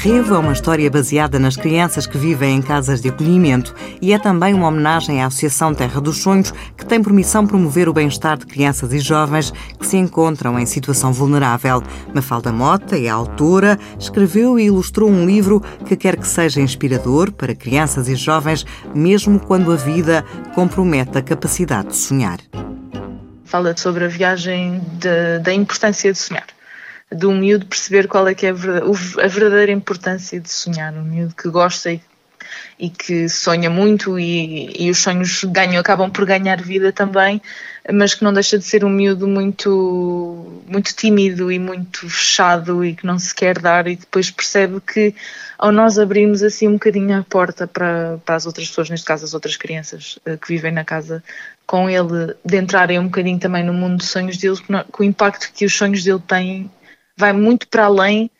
Revo é uma história baseada nas crianças que vivem em casas de acolhimento e é também uma homenagem à Associação Terra dos Sonhos, que tem por missão promover o bem-estar de crianças e jovens que se encontram em situação vulnerável. Mafalda Mota é autora, escreveu e ilustrou um livro que quer que seja inspirador para crianças e jovens, mesmo quando a vida compromete a capacidade de sonhar. Fala sobre a viagem de, da importância de sonhar um miúdo perceber qual é que é a verdadeira importância de sonhar, um miúdo que gosta e, e que sonha muito e, e, os sonhos ganham, acabam por ganhar vida também, mas que não deixa de ser um miúdo muito, muito tímido e muito fechado e que não se quer dar e depois percebe que ao nós abrirmos assim um bocadinho a porta para, para as outras pessoas, neste caso as outras crianças eh, que vivem na casa com ele, de entrarem um bocadinho também no mundo dos sonhos deles, com o impacto que os sonhos dele têm vai muito para além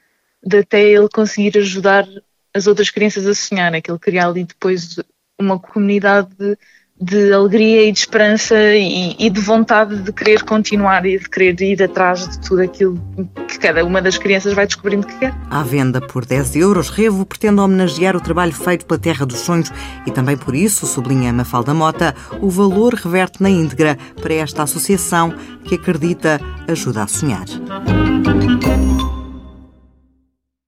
de até ele conseguir ajudar as outras crianças a sonhar, é que ele cria ali depois uma comunidade de, de alegria e de esperança e, e, de vontade de querer continuar e de querer ir atrás de tudo aquilo que cada uma das crianças vai descobrindo que quer. À venda por 10 euros, Revo pretende homenagear o trabalho feito pela Terra dos Sonhos e também por isso, sublinha Mafalda Mota, o valor reverte na íntegra para esta associação que acredita ajuda a sonhar.